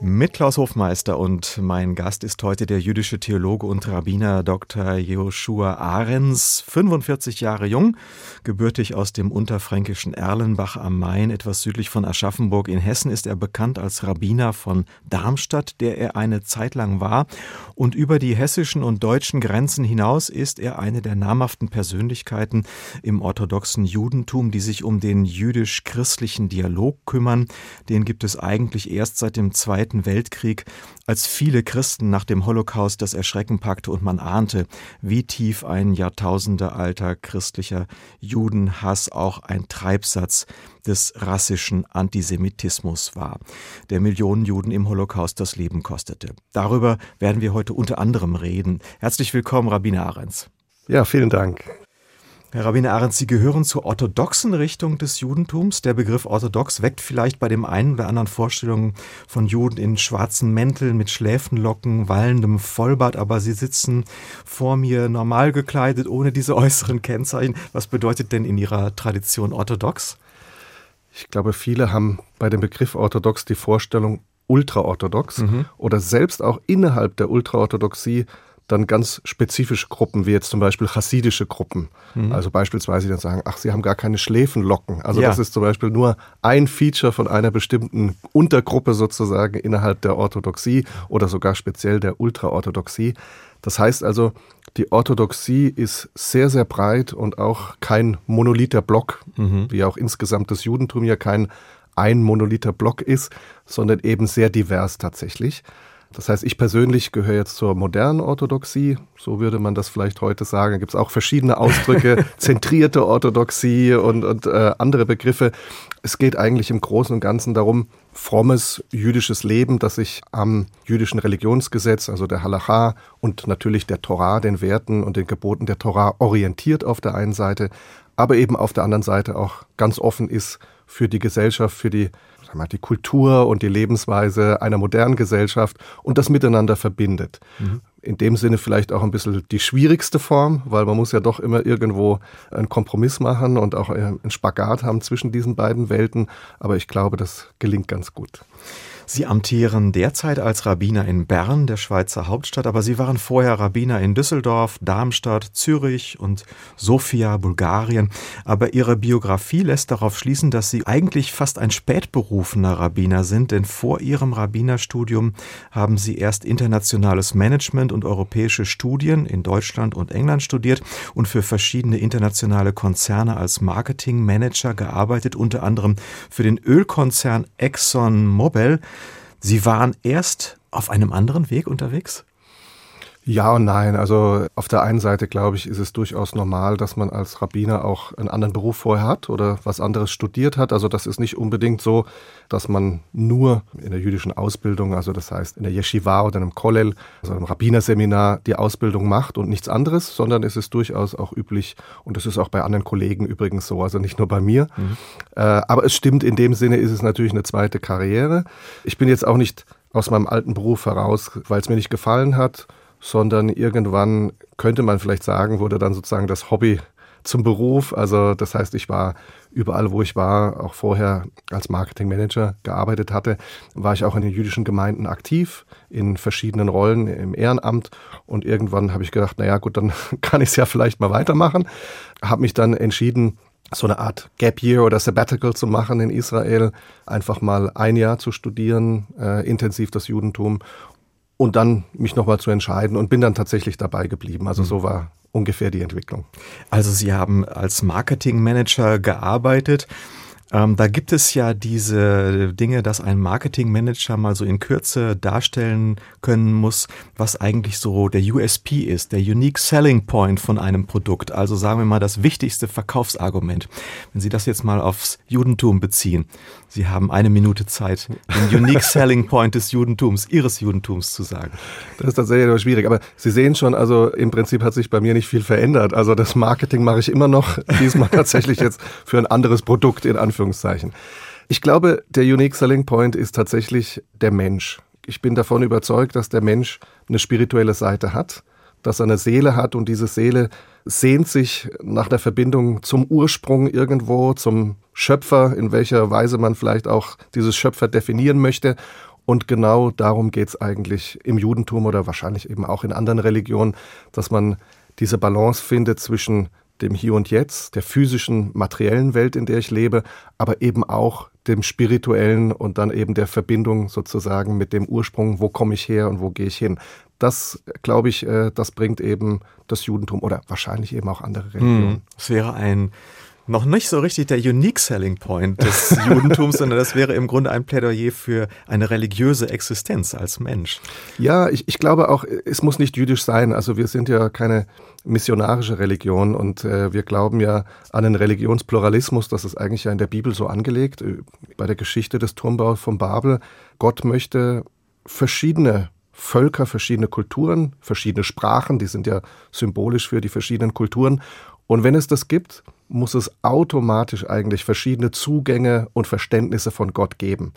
mit Klaus Hofmeister und mein Gast ist heute der jüdische Theologe und Rabbiner Dr. Joshua Ahrens, 45 Jahre jung, gebürtig aus dem unterfränkischen Erlenbach am Main, etwas südlich von Aschaffenburg in Hessen, ist er bekannt als Rabbiner von Darmstadt, der er eine Zeit lang war. Und über die hessischen und deutschen Grenzen hinaus ist er eine der namhaften Persönlichkeiten im orthodoxen Judentum, die sich um den jüdisch-christlichen Dialog kümmern. Den gibt es eigentlich erst seit dem Zweiten Zweiten Weltkrieg, als viele Christen nach dem Holocaust das Erschrecken packte und man ahnte, wie tief ein jahrtausendealter christlicher Judenhass auch ein Treibsatz des rassischen Antisemitismus war, der Millionen Juden im Holocaust das Leben kostete. Darüber werden wir heute unter anderem reden. Herzlich willkommen, Rabbiner Ahrens. Ja, vielen Dank. Herr Rabbiner Arendt, Sie gehören zur orthodoxen Richtung des Judentums. Der Begriff orthodox weckt vielleicht bei dem einen oder anderen Vorstellungen von Juden in schwarzen Mänteln mit Schläfenlocken, wallendem Vollbart, aber Sie sitzen vor mir normal gekleidet, ohne diese äußeren Kennzeichen. Was bedeutet denn in Ihrer Tradition orthodox? Ich glaube, viele haben bei dem Begriff orthodox die Vorstellung ultraorthodox mhm. oder selbst auch innerhalb der Ultraorthodoxie dann ganz spezifische Gruppen, wie jetzt zum Beispiel chassidische Gruppen. Mhm. Also beispielsweise die dann sagen, ach, sie haben gar keine Schläfenlocken. Also ja. das ist zum Beispiel nur ein Feature von einer bestimmten Untergruppe sozusagen innerhalb der Orthodoxie oder sogar speziell der Ultraorthodoxie. Das heißt also, die Orthodoxie ist sehr, sehr breit und auch kein monolither Block, mhm. wie auch insgesamt das Judentum ja kein ein monolither Block ist, sondern eben sehr divers tatsächlich. Das heißt, ich persönlich gehöre jetzt zur modernen Orthodoxie, so würde man das vielleicht heute sagen. Da gibt es auch verschiedene Ausdrücke, zentrierte Orthodoxie und, und äh, andere Begriffe. Es geht eigentlich im Großen und Ganzen darum, frommes jüdisches Leben, das sich am jüdischen Religionsgesetz, also der Halacha und natürlich der Torah, den Werten und den Geboten der Torah orientiert auf der einen Seite, aber eben auf der anderen Seite auch ganz offen ist für die Gesellschaft, für die die Kultur und die Lebensweise einer modernen Gesellschaft und das miteinander verbindet. Mhm. In dem Sinne vielleicht auch ein bisschen die schwierigste Form, weil man muss ja doch immer irgendwo einen Kompromiss machen und auch einen Spagat haben zwischen diesen beiden Welten. Aber ich glaube, das gelingt ganz gut. Sie amtieren derzeit als Rabbiner in Bern, der Schweizer Hauptstadt, aber Sie waren vorher Rabbiner in Düsseldorf, Darmstadt, Zürich und Sofia, Bulgarien. Aber Ihre Biografie lässt darauf schließen, dass Sie eigentlich fast ein spätberufener Rabbiner sind, denn vor Ihrem Rabbinerstudium haben Sie erst internationales Management und europäische Studien in Deutschland und England studiert und für verschiedene internationale Konzerne als Marketingmanager gearbeitet, unter anderem für den Ölkonzern Exxon Mobil. Sie waren erst auf einem anderen Weg unterwegs? Ja und nein. Also auf der einen Seite, glaube ich, ist es durchaus normal, dass man als Rabbiner auch einen anderen Beruf vorher hat oder was anderes studiert hat. Also das ist nicht unbedingt so, dass man nur in der jüdischen Ausbildung, also das heißt in der Yeshiva oder einem Kollel, also einem Rabbinerseminar, die Ausbildung macht und nichts anderes, sondern es ist durchaus auch üblich und es ist auch bei anderen Kollegen übrigens so, also nicht nur bei mir. Mhm. Äh, aber es stimmt, in dem Sinne ist es natürlich eine zweite Karriere. Ich bin jetzt auch nicht aus meinem alten Beruf heraus, weil es mir nicht gefallen hat, sondern irgendwann könnte man vielleicht sagen, wurde dann sozusagen das Hobby zum Beruf. Also das heißt, ich war überall, wo ich war, auch vorher als Marketingmanager gearbeitet hatte, war ich auch in den jüdischen Gemeinden aktiv, in verschiedenen Rollen im Ehrenamt. Und irgendwann habe ich gedacht, naja gut, dann kann ich es ja vielleicht mal weitermachen. Habe mich dann entschieden, so eine Art Gap Year oder Sabbatical zu machen in Israel, einfach mal ein Jahr zu studieren, äh, intensiv das Judentum und dann mich nochmal zu entscheiden und bin dann tatsächlich dabei geblieben. Also so mhm. war ungefähr die Entwicklung. Also Sie haben als Marketingmanager gearbeitet. Ähm, da gibt es ja diese Dinge, dass ein Marketingmanager mal so in Kürze darstellen können muss, was eigentlich so der USP ist, der Unique Selling Point von einem Produkt. Also sagen wir mal das wichtigste Verkaufsargument. Wenn Sie das jetzt mal aufs Judentum beziehen, Sie haben eine Minute Zeit, den Unique Selling Point des Judentums, Ihres Judentums zu sagen. Das ist tatsächlich schwierig, aber Sie sehen schon, also im Prinzip hat sich bei mir nicht viel verändert. Also das Marketing mache ich immer noch, diesmal tatsächlich jetzt für ein anderes Produkt in Anführungszeichen. Ich glaube, der Unique Selling Point ist tatsächlich der Mensch Ich bin davon überzeugt, dass der Mensch eine spirituelle Seite hat, dass er eine Seele hat und diese Seele sehnt sich nach der Verbindung zum Ursprung irgendwo, zum Schöpfer, in welcher Weise man vielleicht auch dieses Schöpfer definieren möchte. Und genau darum geht es eigentlich im Judentum oder wahrscheinlich eben auch in anderen Religionen, dass man diese Balance findet zwischen dem Hier und Jetzt, der physischen, materiellen Welt, in der ich lebe, aber eben auch dem spirituellen und dann eben der Verbindung sozusagen mit dem Ursprung, wo komme ich her und wo gehe ich hin. Das, glaube ich, äh, das bringt eben das Judentum oder wahrscheinlich eben auch andere Religionen. Es wäre ein noch nicht so richtig der Unique Selling Point des Judentums, sondern das wäre im Grunde ein Plädoyer für eine religiöse Existenz als Mensch. Ja, ich, ich glaube auch, es muss nicht jüdisch sein. Also wir sind ja keine missionarische Religion und äh, wir glauben ja an den Religionspluralismus. Das ist eigentlich ja in der Bibel so angelegt. Äh, bei der Geschichte des Turmbaus von Babel. Gott möchte verschiedene Völker, verschiedene Kulturen, verschiedene Sprachen, die sind ja symbolisch für die verschiedenen Kulturen. Und wenn es das gibt, muss es automatisch eigentlich verschiedene Zugänge und Verständnisse von Gott geben.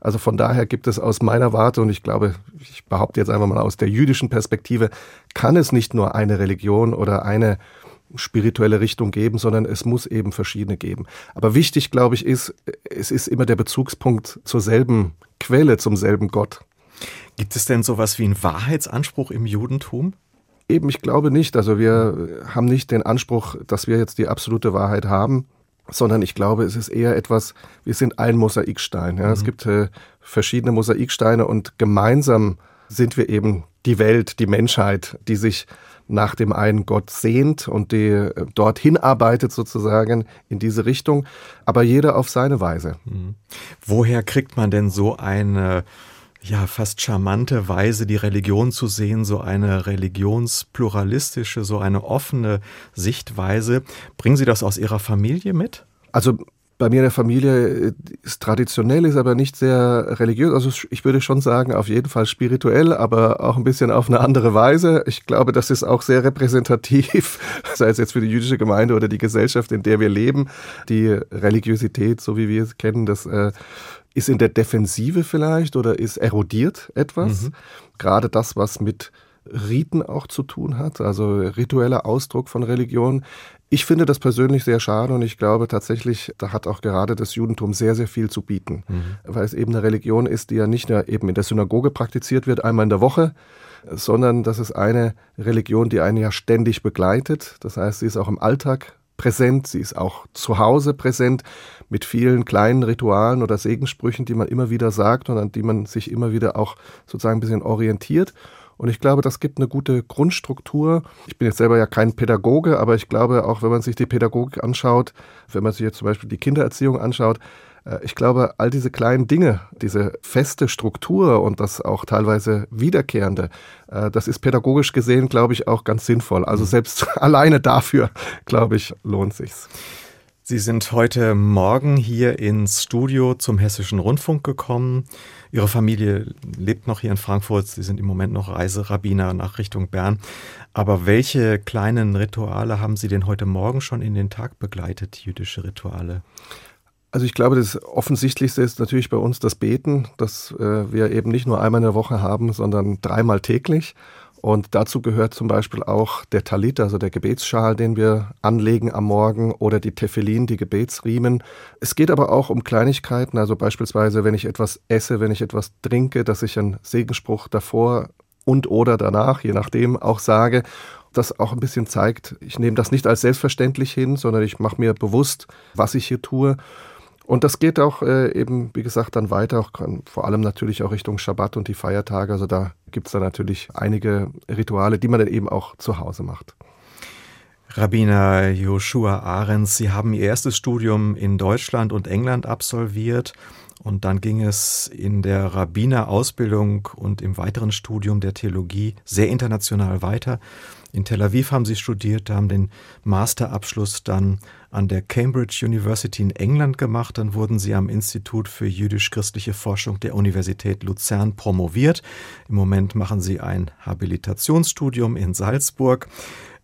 Also von daher gibt es aus meiner Warte, und ich glaube, ich behaupte jetzt einfach mal aus der jüdischen Perspektive, kann es nicht nur eine Religion oder eine spirituelle Richtung geben, sondern es muss eben verschiedene geben. Aber wichtig, glaube ich, ist, es ist immer der Bezugspunkt zur selben Quelle, zum selben Gott. Gibt es denn sowas wie einen Wahrheitsanspruch im Judentum? Eben, ich glaube nicht. Also wir haben nicht den Anspruch, dass wir jetzt die absolute Wahrheit haben, sondern ich glaube, es ist eher etwas, wir sind ein Mosaikstein. Ja. Mhm. Es gibt äh, verschiedene Mosaiksteine und gemeinsam sind wir eben die Welt, die Menschheit, die sich nach dem einen Gott sehnt und die äh, dorthin arbeitet sozusagen in diese Richtung, aber jeder auf seine Weise. Mhm. Woher kriegt man denn so eine ja, fast charmante Weise, die Religion zu sehen, so eine religionspluralistische, so eine offene Sichtweise. Bringen Sie das aus Ihrer Familie mit? Also bei mir in der Familie äh, ist traditionell, ist aber nicht sehr religiös. Also ich würde schon sagen, auf jeden Fall spirituell, aber auch ein bisschen auf eine andere Weise. Ich glaube, das ist auch sehr repräsentativ, sei es jetzt für die jüdische Gemeinde oder die Gesellschaft, in der wir leben. Die Religiosität, so wie wir es kennen, das äh, ist in der Defensive vielleicht oder ist erodiert etwas. Mhm. Gerade das, was mit Riten auch zu tun hat, also ritueller Ausdruck von Religion. Ich finde das persönlich sehr schade und ich glaube tatsächlich, da hat auch gerade das Judentum sehr, sehr viel zu bieten, mhm. weil es eben eine Religion ist, die ja nicht nur eben in der Synagoge praktiziert wird, einmal in der Woche, sondern das ist eine Religion, die einen ja ständig begleitet. Das heißt, sie ist auch im Alltag präsent, sie ist auch zu Hause präsent mit vielen kleinen Ritualen oder Segenssprüchen, die man immer wieder sagt und an die man sich immer wieder auch sozusagen ein bisschen orientiert. Und ich glaube, das gibt eine gute Grundstruktur. Ich bin jetzt selber ja kein Pädagoge, aber ich glaube, auch wenn man sich die Pädagogik anschaut, wenn man sich jetzt zum Beispiel die Kindererziehung anschaut, äh, ich glaube, all diese kleinen Dinge, diese feste Struktur und das auch teilweise wiederkehrende, äh, das ist pädagogisch gesehen, glaube ich, auch ganz sinnvoll. Also mhm. selbst alleine dafür, glaube ich, lohnt sich's. Sie sind heute Morgen hier ins Studio zum Hessischen Rundfunk gekommen. Ihre Familie lebt noch hier in Frankfurt. Sie sind im Moment noch Reiserabbiner nach Richtung Bern. Aber welche kleinen Rituale haben Sie denn heute Morgen schon in den Tag begleitet, jüdische Rituale? Also ich glaube, das Offensichtlichste ist natürlich bei uns das Beten, das äh, wir eben nicht nur einmal in der Woche haben, sondern dreimal täglich. Und dazu gehört zum Beispiel auch der Talit, also der Gebetsschal, den wir anlegen am Morgen, oder die Tefillin, die Gebetsriemen. Es geht aber auch um Kleinigkeiten, also beispielsweise, wenn ich etwas esse, wenn ich etwas trinke, dass ich einen Segenspruch davor und oder danach, je nachdem, auch sage das auch ein bisschen zeigt, ich nehme das nicht als selbstverständlich hin, sondern ich mache mir bewusst, was ich hier tue. Und das geht auch äh, eben, wie gesagt, dann weiter, auch, vor allem natürlich auch Richtung Schabbat und die Feiertage. Also da gibt es dann natürlich einige Rituale, die man dann eben auch zu Hause macht. Rabbiner Joshua Ahrens, Sie haben Ihr erstes Studium in Deutschland und England absolviert und dann ging es in der Rabbinerausbildung und im weiteren Studium der Theologie sehr international weiter. In Tel Aviv haben sie studiert, haben den Masterabschluss dann an der Cambridge University in England gemacht. Dann wurden sie am Institut für jüdisch-christliche Forschung der Universität Luzern promoviert. Im Moment machen sie ein Habilitationsstudium in Salzburg.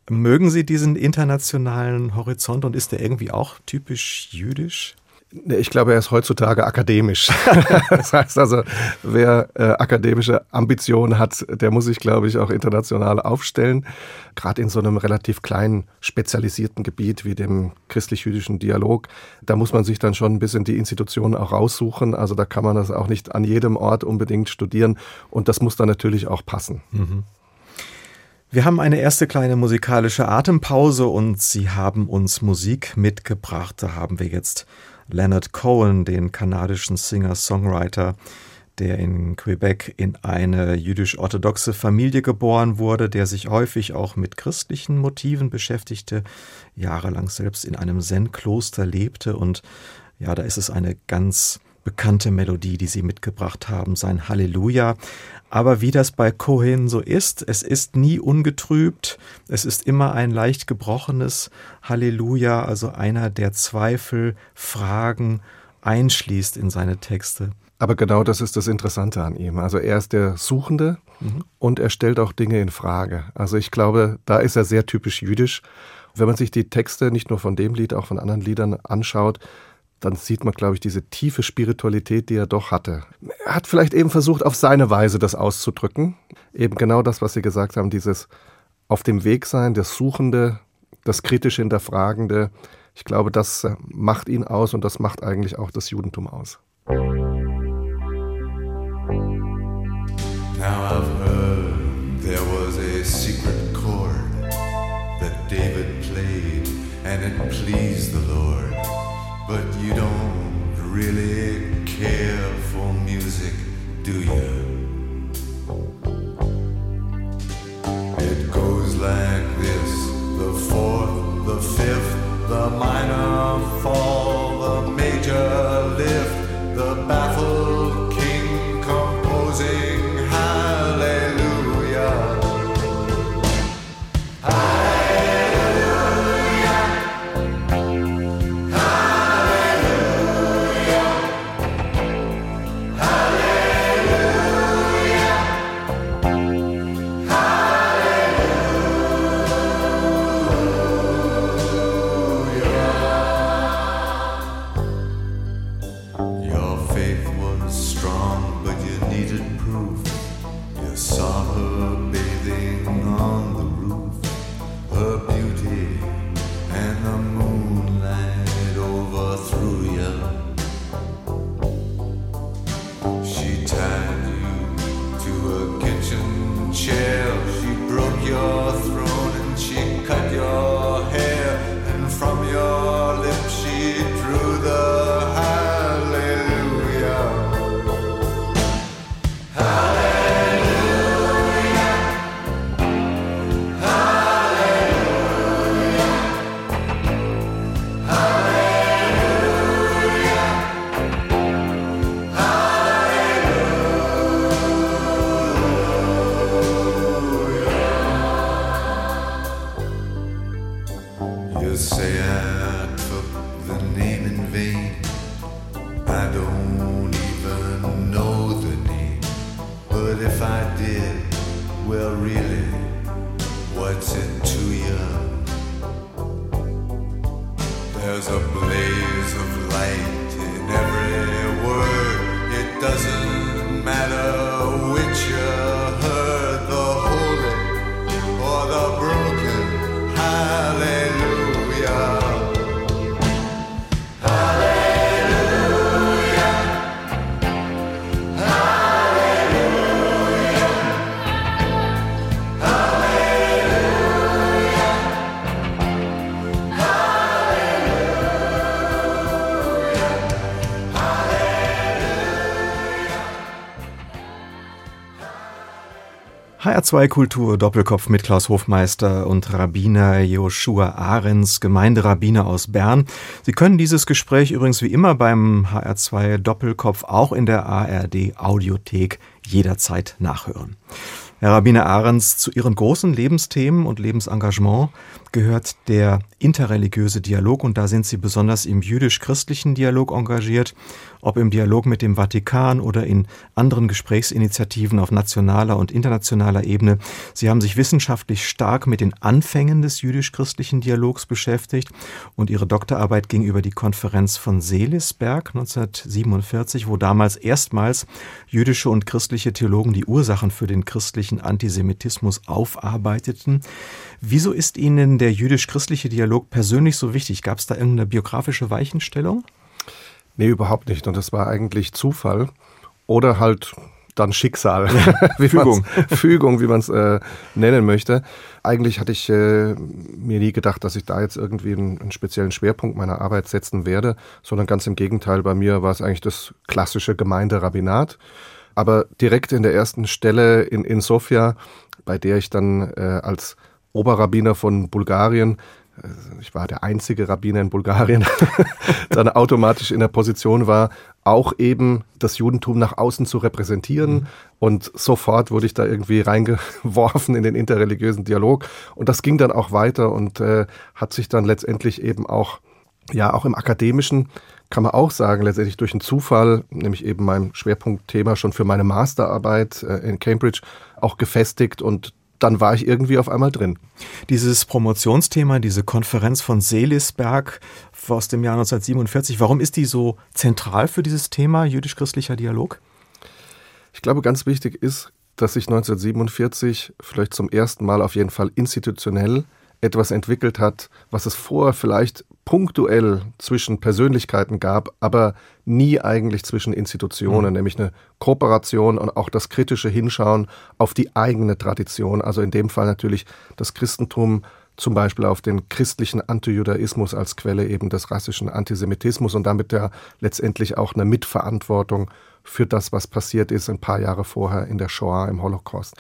Mögen Sie diesen internationalen Horizont und ist der irgendwie auch typisch jüdisch? Ich glaube, er ist heutzutage akademisch. das heißt also, wer äh, akademische Ambitionen hat, der muss sich, glaube ich, auch international aufstellen. Gerade in so einem relativ kleinen, spezialisierten Gebiet wie dem christlich-jüdischen Dialog, da muss man sich dann schon ein bisschen die Institutionen auch raussuchen. Also da kann man das auch nicht an jedem Ort unbedingt studieren. Und das muss dann natürlich auch passen. Mhm. Wir haben eine erste kleine musikalische Atempause und Sie haben uns Musik mitgebracht. Da haben wir jetzt Leonard Cohen, den kanadischen Singer-Songwriter, der in Quebec in eine jüdisch-orthodoxe Familie geboren wurde, der sich häufig auch mit christlichen Motiven beschäftigte, jahrelang selbst in einem Zen-Kloster lebte und ja, da ist es eine ganz bekannte Melodie, die sie mitgebracht haben, sein Halleluja. Aber wie das bei Cohen so ist, es ist nie ungetrübt, es ist immer ein leicht gebrochenes Halleluja, also einer, der Zweifel, Fragen einschließt in seine Texte. Aber genau das ist das Interessante an ihm. Also er ist der Suchende mhm. und er stellt auch Dinge in Frage. Also ich glaube, da ist er sehr typisch jüdisch. Wenn man sich die Texte nicht nur von dem Lied, auch von anderen Liedern anschaut, dann sieht man, glaube ich, diese tiefe Spiritualität, die er doch hatte. Er hat vielleicht eben versucht, auf seine Weise das auszudrücken. Eben genau das, was Sie gesagt haben, dieses auf dem Weg sein, das Suchende, das kritische Hinterfragende. Ich glaube, das äh, macht ihn aus und das macht eigentlich auch das Judentum aus. Now I've heard there was a secret chord that David played and it pleased the Lord. But you don't really care for music, do you? It goes like this the fourth, the fifth, the minor fall, HR2 Kultur Doppelkopf mit Klaus Hofmeister und Rabbiner Joshua Ahrens, Gemeinderabbiner aus Bern. Sie können dieses Gespräch übrigens wie immer beim HR2 Doppelkopf auch in der ARD Audiothek jederzeit nachhören. Herr Rabbiner Ahrens, zu Ihren großen Lebensthemen und Lebensengagement gehört der interreligiöse Dialog und da sind Sie besonders im jüdisch-christlichen Dialog engagiert, ob im Dialog mit dem Vatikan oder in anderen Gesprächsinitiativen auf nationaler und internationaler Ebene. Sie haben sich wissenschaftlich stark mit den Anfängen des jüdisch-christlichen Dialogs beschäftigt und Ihre Doktorarbeit ging über die Konferenz von Seelisberg 1947, wo damals erstmals jüdische und christliche Theologen die Ursachen für den christlichen Antisemitismus aufarbeiteten. Wieso ist Ihnen der jüdisch-christliche Dialog persönlich so wichtig? Gab es da irgendeine biografische Weichenstellung? Nee, überhaupt nicht. Und das war eigentlich Zufall oder halt dann Schicksal, wie Fügung. Fügung, wie man es äh, nennen möchte. Eigentlich hatte ich äh, mir nie gedacht, dass ich da jetzt irgendwie einen, einen, speziellen Schwerpunkt meiner Arbeit setzen werde, sondern ganz im Gegenteil. Bei mir war es eigentlich das klassische Gemeinderabbinat. Aber direkt in der ersten Stelle in, in Sofia, bei der ich dann äh, als Oberrabbiner von Bulgarien ich war der einzige Rabbiner in Bulgarien, dann automatisch in der Position war, auch eben das Judentum nach außen zu repräsentieren. Mhm. Und sofort wurde ich da irgendwie reingeworfen in den interreligiösen Dialog. Und das ging dann auch weiter und äh, hat sich dann letztendlich eben auch, ja, auch im akademischen kann man auch sagen, letztendlich durch einen Zufall, nämlich eben mein Schwerpunktthema schon für meine Masterarbeit äh, in Cambridge auch gefestigt und dann war ich irgendwie auf einmal drin. Dieses Promotionsthema, diese Konferenz von Seelisberg aus dem Jahr 1947, warum ist die so zentral für dieses Thema jüdisch-christlicher Dialog? Ich glaube, ganz wichtig ist, dass sich 1947 vielleicht zum ersten Mal auf jeden Fall institutionell etwas entwickelt hat, was es vorher vielleicht punktuell zwischen Persönlichkeiten gab, aber nie eigentlich zwischen Institutionen, mhm. nämlich eine Kooperation und auch das kritische Hinschauen auf die eigene Tradition, also in dem Fall natürlich das Christentum zum Beispiel auf den christlichen Antijudaismus als Quelle eben des rassischen Antisemitismus und damit ja letztendlich auch eine Mitverantwortung für das, was passiert ist ein paar Jahre vorher in der Shoah im Holocaust.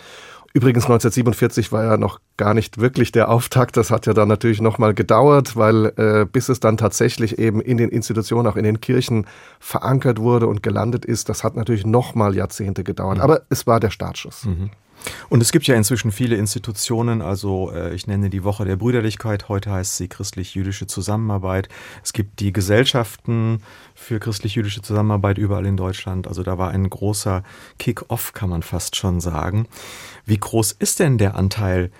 Übrigens 1947 war ja noch gar nicht wirklich der Auftakt. Das hat ja dann natürlich nochmal gedauert, weil äh, bis es dann tatsächlich eben in den Institutionen, auch in den Kirchen verankert wurde und gelandet ist, das hat natürlich nochmal Jahrzehnte gedauert. Mhm. Aber es war der Startschuss. Mhm. Und es gibt ja inzwischen viele Institutionen, also äh, ich nenne die Woche der Brüderlichkeit, heute heißt sie christlich-jüdische Zusammenarbeit. Es gibt die Gesellschaften für christlich-jüdische Zusammenarbeit überall in Deutschland. Also da war ein großer Kick-off, kann man fast schon sagen. Wie groß ist denn der Anteil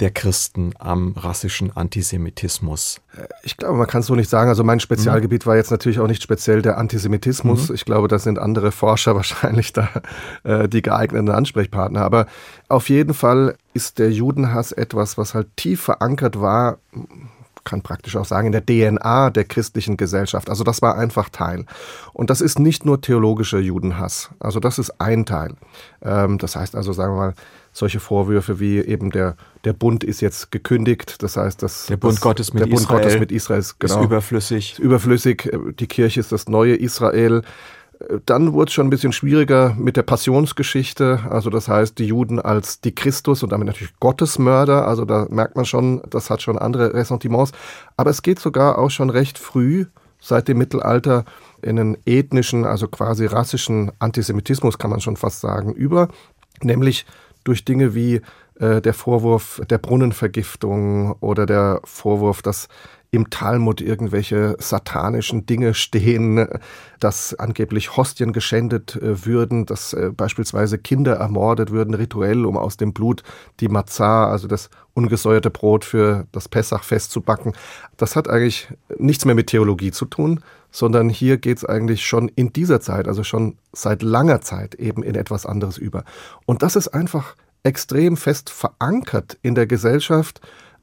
der Christen am rassischen Antisemitismus? Ich glaube, man kann es so nicht sagen. Also mein Spezialgebiet mhm. war jetzt natürlich auch nicht speziell der Antisemitismus. Mhm. Ich glaube, da sind andere Forscher wahrscheinlich da äh, die geeigneten Ansprechpartner. Aber auf jeden Fall ist der Judenhass etwas, was halt tief verankert war, kann praktisch auch sagen, in der DNA der christlichen Gesellschaft. Also das war einfach Teil. Und das ist nicht nur theologischer Judenhass. Also das ist ein Teil. Ähm, das heißt also, sagen wir mal, solche Vorwürfe wie eben der, der Bund ist jetzt gekündigt. Das heißt, dass der Bund, das, Gottes, mit der Bund Gottes mit Israel ist, genau, ist überflüssig. Ist überflüssig. Die Kirche ist das neue Israel. Dann wurde es schon ein bisschen schwieriger mit der Passionsgeschichte. Also das heißt, die Juden als die Christus und damit natürlich Gottesmörder. Also da merkt man schon, das hat schon andere Ressentiments. Aber es geht sogar auch schon recht früh seit dem Mittelalter in einen ethnischen, also quasi rassischen Antisemitismus, kann man schon fast sagen, über. Nämlich durch Dinge wie äh, der Vorwurf der Brunnenvergiftung oder der Vorwurf, dass im Talmud irgendwelche satanischen Dinge stehen, dass angeblich Hostien geschändet äh, würden, dass äh, beispielsweise Kinder ermordet würden, rituell, um aus dem Blut die Matzah, also das ungesäuerte Brot für das Pessachfest zu backen. Das hat eigentlich nichts mehr mit Theologie zu tun, sondern hier geht es eigentlich schon in dieser Zeit, also schon seit langer Zeit eben in etwas anderes über. Und das ist einfach extrem fest verankert in der Gesellschaft.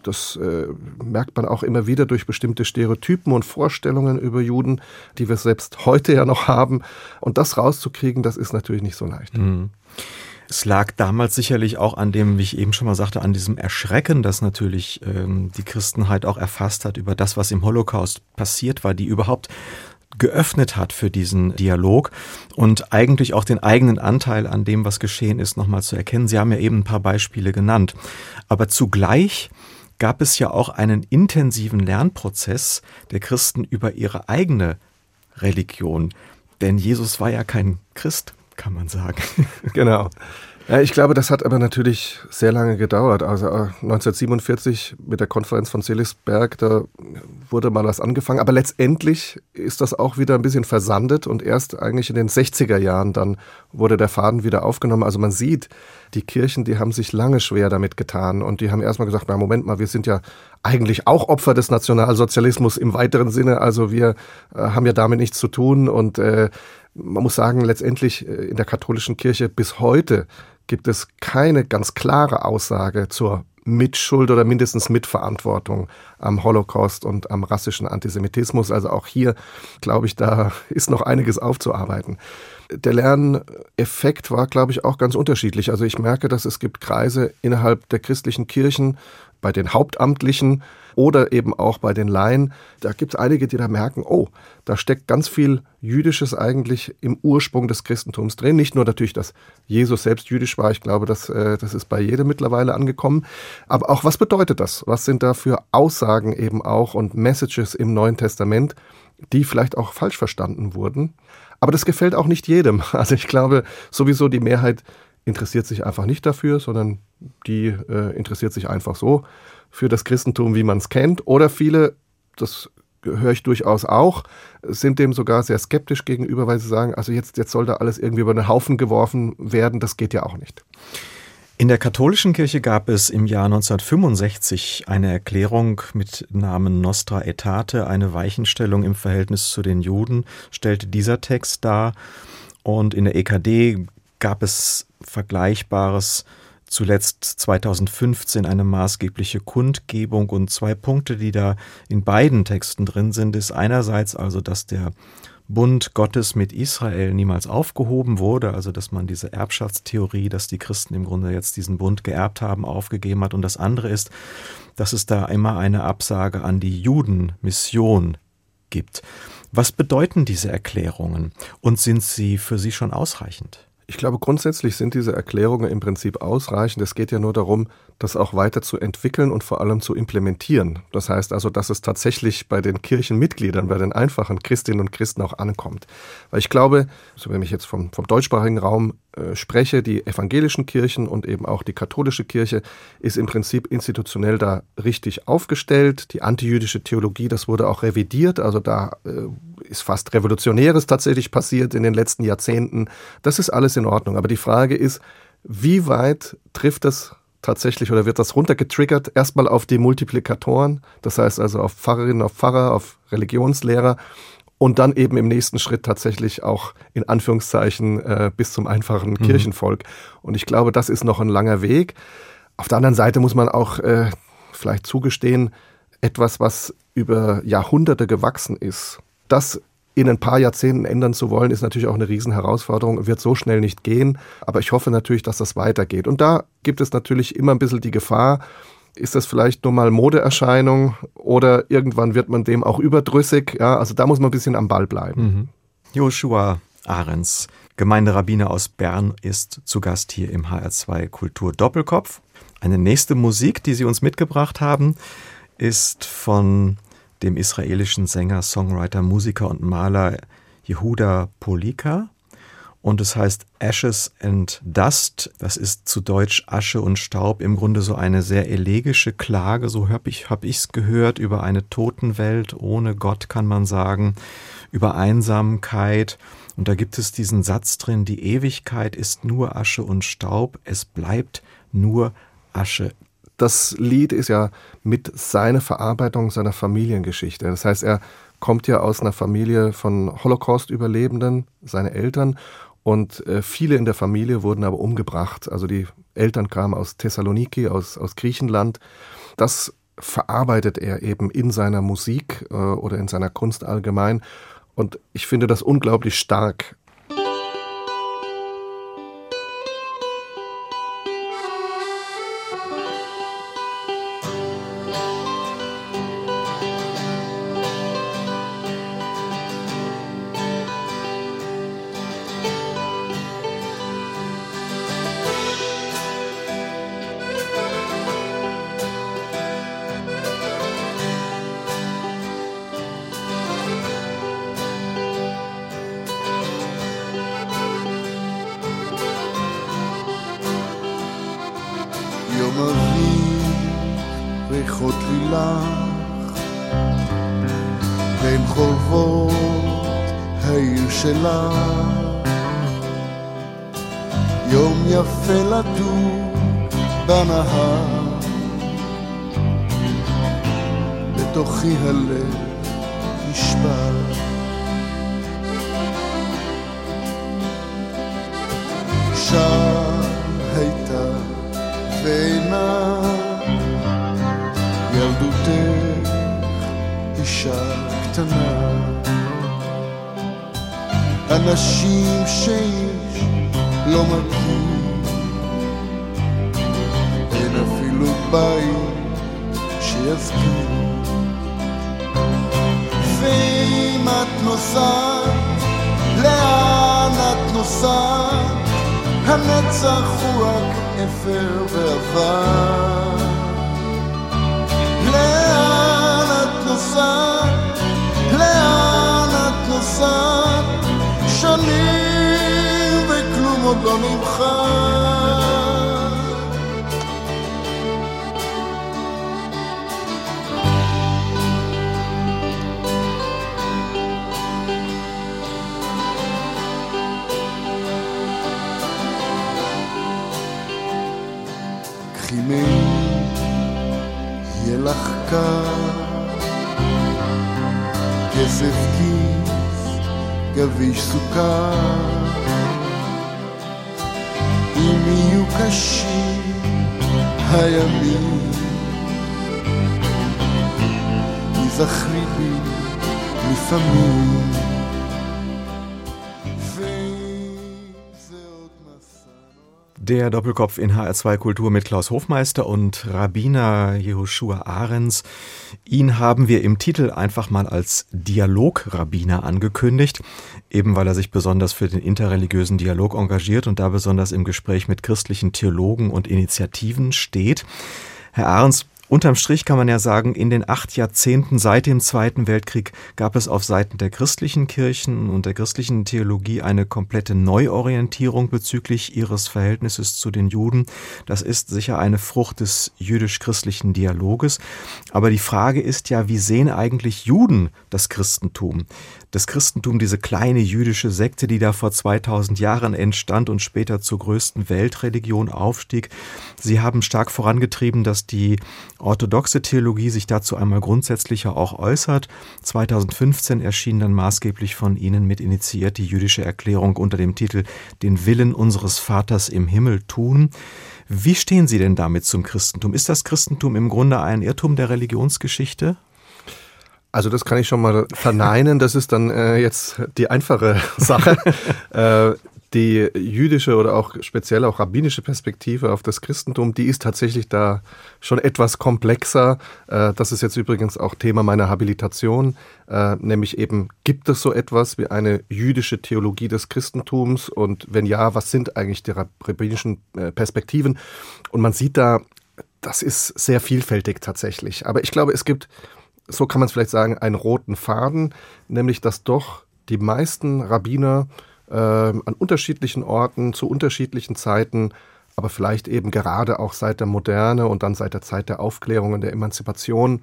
Das äh, merkt man auch immer wieder durch bestimmte Stereotypen und Vorstellungen über Juden, die wir selbst heute ja noch haben. Und das rauszukriegen, das ist natürlich nicht so leicht. Mhm. Es lag damals sicherlich auch an dem, wie ich eben schon mal sagte, an diesem Erschrecken, das natürlich ähm, die Christenheit auch erfasst hat über das, was im Holocaust passiert war, die überhaupt geöffnet hat für diesen Dialog und eigentlich auch den eigenen Anteil an dem, was geschehen ist, nochmal zu erkennen. Sie haben ja eben ein paar Beispiele genannt. Aber zugleich gab es ja auch einen intensiven Lernprozess der Christen über ihre eigene Religion. Denn Jesus war ja kein Christ, kann man sagen. Genau. Ja, ich glaube, das hat aber natürlich sehr lange gedauert. Also 1947 äh, mit der Konferenz von Selisberg, da wurde mal was angefangen. Aber letztendlich ist das auch wieder ein bisschen versandet und erst eigentlich in den 60er Jahren dann wurde der Faden wieder aufgenommen. Also man sieht, die Kirchen, die haben sich lange schwer damit getan und die haben erstmal gesagt, na Moment mal, wir sind ja eigentlich auch Opfer des Nationalsozialismus im weiteren Sinne. Also wir äh, haben ja damit nichts zu tun und äh, man muss sagen, letztendlich äh, in der katholischen Kirche bis heute gibt es keine ganz klare Aussage zur Mitschuld oder mindestens Mitverantwortung am Holocaust und am rassischen Antisemitismus. Also auch hier, glaube ich, da ist noch einiges aufzuarbeiten. Der Lerneffekt war, glaube ich, auch ganz unterschiedlich. Also ich merke, dass es gibt Kreise innerhalb der christlichen Kirchen, bei den Hauptamtlichen oder eben auch bei den Laien. Da gibt es einige, die da merken, oh, da steckt ganz viel Jüdisches eigentlich im Ursprung des Christentums drin. Nicht nur natürlich, dass Jesus selbst jüdisch war, ich glaube, das, äh, das ist bei jedem mittlerweile angekommen. Aber auch, was bedeutet das? Was sind da für Aussagen eben auch und Messages im Neuen Testament, die vielleicht auch falsch verstanden wurden? Aber das gefällt auch nicht jedem. Also ich glaube, sowieso die Mehrheit interessiert sich einfach nicht dafür, sondern die äh, interessiert sich einfach so für das Christentum, wie man es kennt. Oder viele, das höre ich durchaus auch, sind dem sogar sehr skeptisch gegenüber, weil sie sagen, also jetzt, jetzt soll da alles irgendwie über den Haufen geworfen werden, das geht ja auch nicht. In der katholischen Kirche gab es im Jahr 1965 eine Erklärung mit Namen Nostra Aetate, eine Weichenstellung im Verhältnis zu den Juden, stellte dieser Text dar. Und in der EKD gab es Vergleichbares zuletzt 2015 eine maßgebliche Kundgebung und zwei Punkte, die da in beiden Texten drin sind, ist einerseits also, dass der Bund Gottes mit Israel niemals aufgehoben wurde, also dass man diese Erbschaftstheorie, dass die Christen im Grunde jetzt diesen Bund geerbt haben, aufgegeben hat. Und das andere ist, dass es da immer eine Absage an die Judenmission gibt. Was bedeuten diese Erklärungen und sind sie für Sie schon ausreichend? Ich glaube, grundsätzlich sind diese Erklärungen im Prinzip ausreichend. Es geht ja nur darum, das auch weiter zu entwickeln und vor allem zu implementieren. Das heißt also, dass es tatsächlich bei den Kirchenmitgliedern, bei den einfachen Christinnen und Christen auch ankommt. Weil ich glaube, also wenn ich jetzt vom, vom deutschsprachigen Raum äh, spreche, die evangelischen Kirchen und eben auch die katholische Kirche ist im Prinzip institutionell da richtig aufgestellt. Die antijüdische Theologie, das wurde auch revidiert. Also da äh, ist fast Revolutionäres tatsächlich passiert in den letzten Jahrzehnten. Das ist alles in Ordnung. Aber die Frage ist, wie weit trifft das tatsächlich oder wird das runtergetriggert? Erstmal auf die Multiplikatoren, das heißt also auf Pfarrerinnen, auf Pfarrer, auf Religionslehrer und dann eben im nächsten Schritt tatsächlich auch in Anführungszeichen äh, bis zum einfachen mhm. Kirchenvolk. Und ich glaube, das ist noch ein langer Weg. Auf der anderen Seite muss man auch äh, vielleicht zugestehen, etwas, was über Jahrhunderte gewachsen ist, das in ein paar Jahrzehnten ändern zu wollen, ist natürlich auch eine Riesenherausforderung, wird so schnell nicht gehen. Aber ich hoffe natürlich, dass das weitergeht. Und da gibt es natürlich immer ein bisschen die Gefahr, ist das vielleicht nur mal Modeerscheinung oder irgendwann wird man dem auch überdrüssig? Ja, also da muss man ein bisschen am Ball bleiben. Mhm. Joshua Ahrens, Gemeinderabbiner aus Bern, ist zu Gast hier im HR2 Kultur Doppelkopf. Eine nächste Musik, die Sie uns mitgebracht haben, ist von dem israelischen Sänger, Songwriter, Musiker und Maler Yehuda Polika. Und es heißt Ashes and Dust. Das ist zu Deutsch Asche und Staub. Im Grunde so eine sehr elegische Klage, so habe ich es hab gehört, über eine Totenwelt ohne Gott, kann man sagen, über Einsamkeit. Und da gibt es diesen Satz drin, die Ewigkeit ist nur Asche und Staub, es bleibt nur Asche das Lied ist ja mit seiner Verarbeitung seiner Familiengeschichte. Das heißt, er kommt ja aus einer Familie von Holocaust-Überlebenden, seine Eltern, und äh, viele in der Familie wurden aber umgebracht. Also die Eltern kamen aus Thessaloniki, aus, aus Griechenland. Das verarbeitet er eben in seiner Musik äh, oder in seiner Kunst allgemein. Und ich finde das unglaublich stark. שלך. יום יפה לדור בנהר, בתוכי הלב נשבר. שם הייתה ואינה ילדותך אישה קטנה אנשים שאיש לא מכיר אין אפילו בית שיזכיר ואם את נוסעת, לאן את נוסעת? הנצח הוא רק אפר ועבר. לאן את נוסעת? לאן את נוסעת? שנים וכלום עוד לא נמחק. הימים, תיזכרי בי לפעמים. Der Doppelkopf in HR2 Kultur mit Klaus Hofmeister und Rabbiner Jehoshua Ahrens. Ihn haben wir im Titel einfach mal als Dialograbbiner angekündigt, eben weil er sich besonders für den interreligiösen Dialog engagiert und da besonders im Gespräch mit christlichen Theologen und Initiativen steht. Herr Ahrens, Unterm Strich kann man ja sagen, in den acht Jahrzehnten seit dem Zweiten Weltkrieg gab es auf Seiten der christlichen Kirchen und der christlichen Theologie eine komplette Neuorientierung bezüglich ihres Verhältnisses zu den Juden. Das ist sicher eine Frucht des jüdisch-christlichen Dialoges. Aber die Frage ist ja, wie sehen eigentlich Juden das Christentum? Das Christentum, diese kleine jüdische Sekte, die da vor 2000 Jahren entstand und später zur größten Weltreligion aufstieg. Sie haben stark vorangetrieben, dass die orthodoxe Theologie sich dazu einmal grundsätzlicher auch äußert. 2015 erschien dann maßgeblich von Ihnen mit initiiert die jüdische Erklärung unter dem Titel Den Willen unseres Vaters im Himmel tun. Wie stehen Sie denn damit zum Christentum? Ist das Christentum im Grunde ein Irrtum der Religionsgeschichte? Also das kann ich schon mal verneinen. Das ist dann äh, jetzt die einfache Sache. äh, die jüdische oder auch speziell auch rabbinische Perspektive auf das Christentum, die ist tatsächlich da schon etwas komplexer. Äh, das ist jetzt übrigens auch Thema meiner Habilitation, äh, nämlich eben, gibt es so etwas wie eine jüdische Theologie des Christentums und wenn ja, was sind eigentlich die rabbinischen äh, Perspektiven? Und man sieht da, das ist sehr vielfältig tatsächlich. Aber ich glaube, es gibt so kann man es vielleicht sagen, einen roten Faden, nämlich dass doch die meisten Rabbiner äh, an unterschiedlichen Orten, zu unterschiedlichen Zeiten, aber vielleicht eben gerade auch seit der Moderne und dann seit der Zeit der Aufklärung und der Emanzipation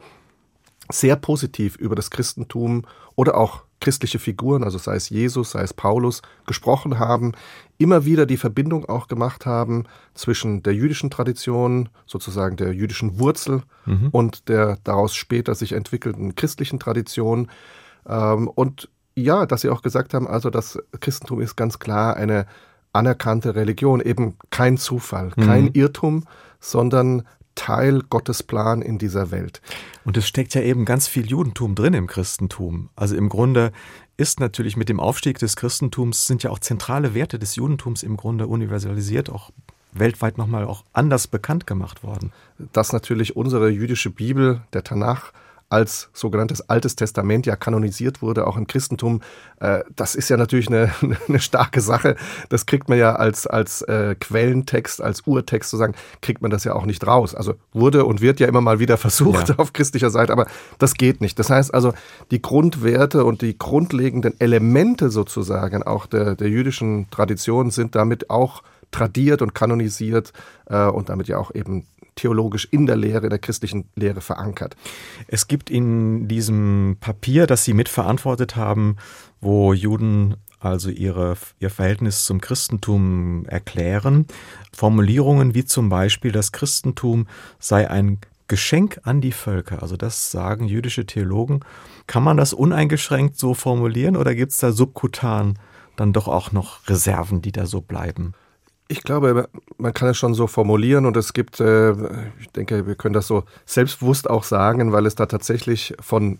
sehr positiv über das Christentum oder auch christliche Figuren, also sei es Jesus, sei es Paulus, gesprochen haben, immer wieder die Verbindung auch gemacht haben zwischen der jüdischen Tradition, sozusagen der jüdischen Wurzel mhm. und der daraus später sich entwickelten christlichen Tradition. Ähm, und ja, dass sie auch gesagt haben, also das Christentum ist ganz klar eine anerkannte Religion, eben kein Zufall, kein mhm. Irrtum, sondern Teil Gottes Plan in dieser Welt. Und es steckt ja eben ganz viel Judentum drin im Christentum. Also im Grunde ist natürlich mit dem Aufstieg des Christentums sind ja auch zentrale Werte des Judentums im Grunde universalisiert, auch weltweit nochmal auch anders bekannt gemacht worden. Dass natürlich unsere jüdische Bibel, der Tanach, als sogenanntes Altes Testament ja kanonisiert wurde, auch im Christentum. Äh, das ist ja natürlich eine, eine starke Sache. Das kriegt man ja als, als äh, Quellentext, als Urtext sozusagen, kriegt man das ja auch nicht raus. Also wurde und wird ja immer mal wieder versucht ja. auf christlicher Seite, aber das geht nicht. Das heißt also, die Grundwerte und die grundlegenden Elemente sozusagen auch der, der jüdischen Tradition sind damit auch tradiert und kanonisiert äh, und damit ja auch eben theologisch in der Lehre, der christlichen Lehre verankert. Es gibt in diesem Papier, das Sie mitverantwortet haben, wo Juden also ihre, ihr Verhältnis zum Christentum erklären, Formulierungen wie zum Beispiel, das Christentum sei ein Geschenk an die Völker. Also das sagen jüdische Theologen. Kann man das uneingeschränkt so formulieren oder gibt es da subkutan dann doch auch noch Reserven, die da so bleiben? Ich glaube, man kann es schon so formulieren und es gibt, äh, ich denke, wir können das so selbstbewusst auch sagen, weil es da tatsächlich von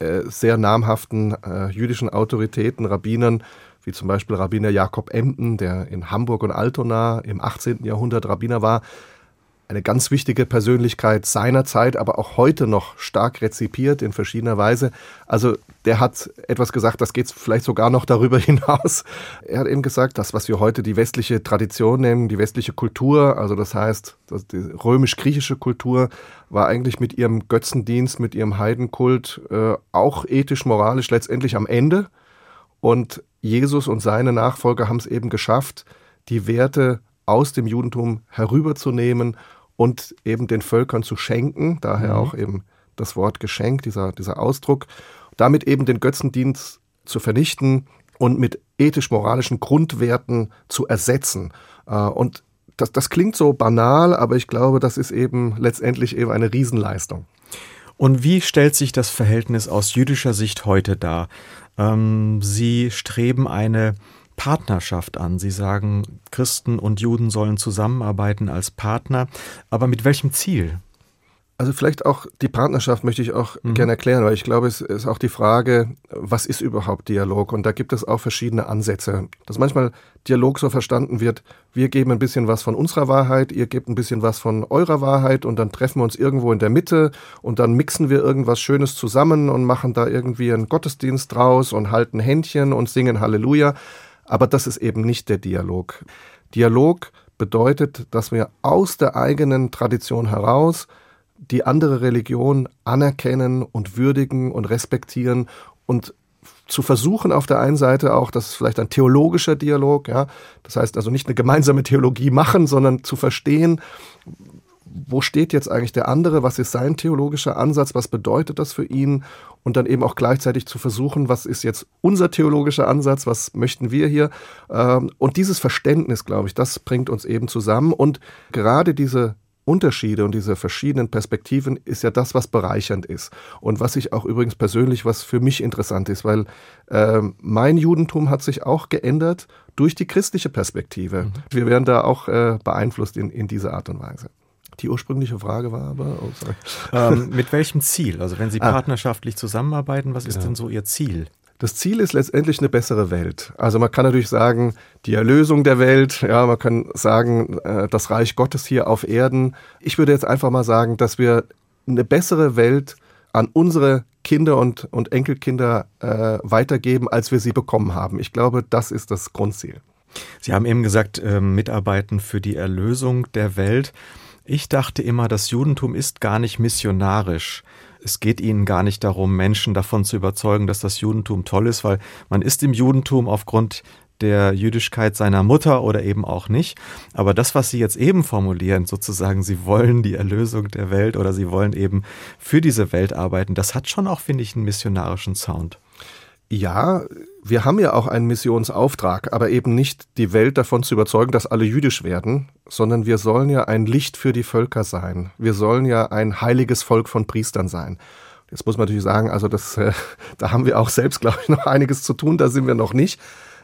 äh, sehr namhaften äh, jüdischen Autoritäten, Rabbinern, wie zum Beispiel Rabbiner Jakob Emden, der in Hamburg und Altona im 18. Jahrhundert Rabbiner war, eine ganz wichtige Persönlichkeit seiner Zeit, aber auch heute noch stark rezipiert in verschiedener Weise. Also der hat etwas gesagt, das geht vielleicht sogar noch darüber hinaus. Er hat eben gesagt, das, was wir heute die westliche Tradition nennen, die westliche Kultur, also das heißt, die römisch-griechische Kultur, war eigentlich mit ihrem Götzendienst, mit ihrem Heidenkult äh, auch ethisch, moralisch letztendlich am Ende. Und Jesus und seine Nachfolger haben es eben geschafft, die Werte aus dem Judentum herüberzunehmen und eben den Völkern zu schenken, daher mhm. auch eben das Wort Geschenk, dieser, dieser Ausdruck, damit eben den Götzendienst zu vernichten und mit ethisch-moralischen Grundwerten zu ersetzen. Äh, und das, das klingt so banal, aber ich glaube, das ist eben letztendlich eben eine Riesenleistung. Und wie stellt sich das Verhältnis aus jüdischer Sicht heute dar? Ähm, Sie streben eine Partnerschaft an. Sie sagen, Christen und Juden sollen zusammenarbeiten als Partner. Aber mit welchem Ziel? Also vielleicht auch die Partnerschaft möchte ich auch mhm. gerne erklären, weil ich glaube, es ist auch die Frage, was ist überhaupt Dialog? Und da gibt es auch verschiedene Ansätze. Dass manchmal Dialog so verstanden wird, wir geben ein bisschen was von unserer Wahrheit, ihr gebt ein bisschen was von eurer Wahrheit und dann treffen wir uns irgendwo in der Mitte und dann mixen wir irgendwas Schönes zusammen und machen da irgendwie einen Gottesdienst draus und halten Händchen und singen Halleluja. Aber das ist eben nicht der Dialog. Dialog bedeutet, dass wir aus der eigenen Tradition heraus die andere Religion anerkennen und würdigen und respektieren und zu versuchen auf der einen Seite auch, das ist vielleicht ein theologischer Dialog, ja, das heißt also nicht eine gemeinsame Theologie machen, sondern zu verstehen, wo steht jetzt eigentlich der andere, was ist sein theologischer Ansatz, was bedeutet das für ihn und dann eben auch gleichzeitig zu versuchen, was ist jetzt unser theologischer Ansatz, was möchten wir hier. Ähm, und dieses Verständnis, glaube ich, das bringt uns eben zusammen und gerade diese Unterschiede und diese verschiedenen Perspektiven ist ja das, was bereichernd ist. Und was ich auch übrigens persönlich, was für mich interessant ist, weil äh, mein Judentum hat sich auch geändert durch die christliche Perspektive. Mhm. Wir werden da auch äh, beeinflusst in, in dieser Art und Weise. Die ursprüngliche Frage war aber, oh, ähm, mit welchem Ziel? Also wenn Sie ah. partnerschaftlich zusammenarbeiten, was ist genau. denn so Ihr Ziel? Das Ziel ist letztendlich eine bessere Welt. Also man kann natürlich sagen, die Erlösung der Welt, ja, man kann sagen, äh, das Reich Gottes hier auf Erden. Ich würde jetzt einfach mal sagen, dass wir eine bessere Welt an unsere Kinder und, und Enkelkinder äh, weitergeben, als wir sie bekommen haben. Ich glaube, das ist das Grundziel. Sie haben eben gesagt, äh, mitarbeiten für die Erlösung der Welt. Ich dachte immer, das Judentum ist gar nicht missionarisch. Es geht ihnen gar nicht darum, Menschen davon zu überzeugen, dass das Judentum toll ist, weil man ist im Judentum aufgrund der Jüdischkeit seiner Mutter oder eben auch nicht. Aber das, was Sie jetzt eben formulieren, sozusagen, Sie wollen die Erlösung der Welt oder Sie wollen eben für diese Welt arbeiten, das hat schon auch, finde ich, einen missionarischen Sound. Ja, wir haben ja auch einen Missionsauftrag, aber eben nicht die Welt davon zu überzeugen, dass alle jüdisch werden, sondern wir sollen ja ein Licht für die Völker sein. Wir sollen ja ein heiliges Volk von Priestern sein. Jetzt muss man natürlich sagen, also das, äh, da haben wir auch selbst, glaube ich, noch einiges zu tun, da sind wir noch nicht.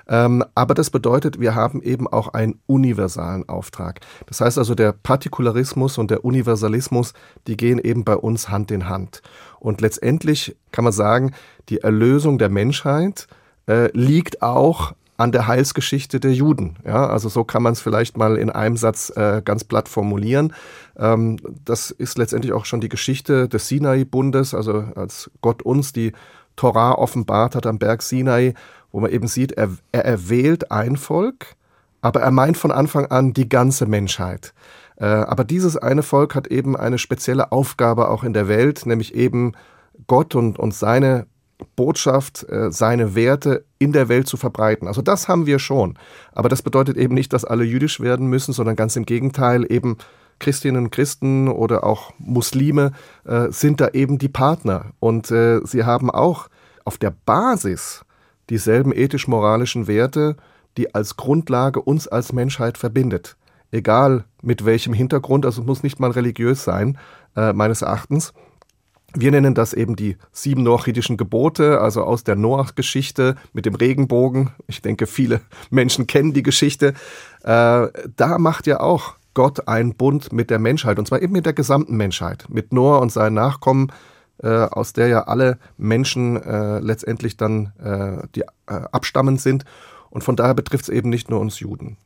Ähm, aber das bedeutet, wir haben eben auch einen universalen Auftrag. Das heißt also, der Partikularismus und der Universalismus, die gehen eben bei uns Hand in Hand. Und letztendlich kann man sagen, die Erlösung der Menschheit äh, liegt auch an der Heilsgeschichte der Juden. Ja, also so kann man es vielleicht mal in einem Satz äh, ganz platt formulieren. Ähm, das ist letztendlich auch schon die Geschichte des Sinai-Bundes, also als Gott uns die Torah offenbart hat am Berg Sinai, wo man eben sieht, er, er erwählt ein Volk, aber er meint von Anfang an die ganze Menschheit. Äh, aber dieses eine Volk hat eben eine spezielle Aufgabe auch in der Welt, nämlich eben Gott und, und seine Botschaft, äh, seine Werte in der Welt zu verbreiten. Also das haben wir schon. Aber das bedeutet eben nicht, dass alle jüdisch werden müssen, sondern ganz im Gegenteil eben Christinnen und Christen oder auch Muslime äh, sind da eben die Partner. Und äh, sie haben auch auf der Basis dieselben ethisch-moralischen Werte, die als Grundlage uns als Menschheit verbindet. Egal mit welchem Hintergrund, also muss nicht mal religiös sein, äh, meines Erachtens. Wir nennen das eben die sieben noachidischen Gebote, also aus der Noach-Geschichte mit dem Regenbogen. Ich denke, viele Menschen kennen die Geschichte. Äh, da macht ja auch Gott einen Bund mit der Menschheit, und zwar eben mit der gesamten Menschheit, mit Noah und seinen Nachkommen, aus der ja alle Menschen äh, letztendlich dann äh, die äh, abstammend sind. Und von daher betrifft es eben nicht nur uns Juden.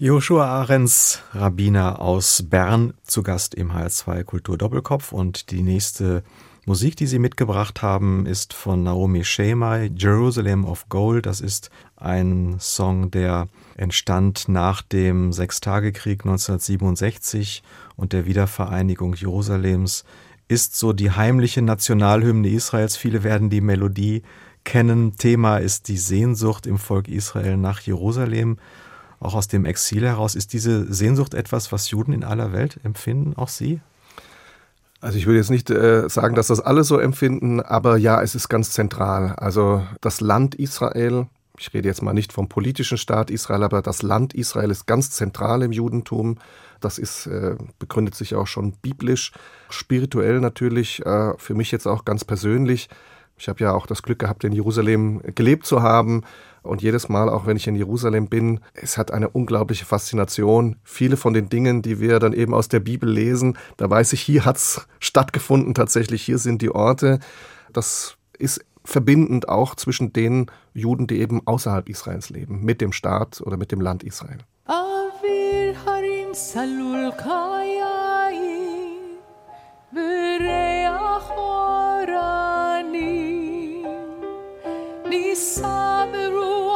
Joshua Ahrens, Rabbiner aus Bern, zu Gast im HR2 Kultur Doppelkopf. Und die nächste Musik, die Sie mitgebracht haben, ist von Naomi Shemai, Jerusalem of Gold. Das ist ein Song, der entstand nach dem Sechstagekrieg 1967 und der Wiedervereinigung Jerusalems. Ist so die heimliche Nationalhymne Israels. Viele werden die Melodie kennen. Thema ist die Sehnsucht im Volk Israel nach Jerusalem auch aus dem Exil heraus. Ist diese Sehnsucht etwas, was Juden in aller Welt empfinden, auch Sie? Also ich würde jetzt nicht äh, sagen, dass das alle so empfinden, aber ja, es ist ganz zentral. Also das Land Israel, ich rede jetzt mal nicht vom politischen Staat Israel, aber das Land Israel ist ganz zentral im Judentum. Das ist, äh, begründet sich auch schon biblisch, spirituell natürlich, äh, für mich jetzt auch ganz persönlich. Ich habe ja auch das Glück gehabt, in Jerusalem gelebt zu haben. Und jedes Mal, auch wenn ich in Jerusalem bin, es hat eine unglaubliche Faszination. Viele von den Dingen, die wir dann eben aus der Bibel lesen, da weiß ich, hier hat's stattgefunden tatsächlich, hier sind die Orte. Das ist verbindend auch zwischen den Juden, die eben außerhalb Israels leben, mit dem Staat oder mit dem Land Israel. salul kayai bereach ni nisamru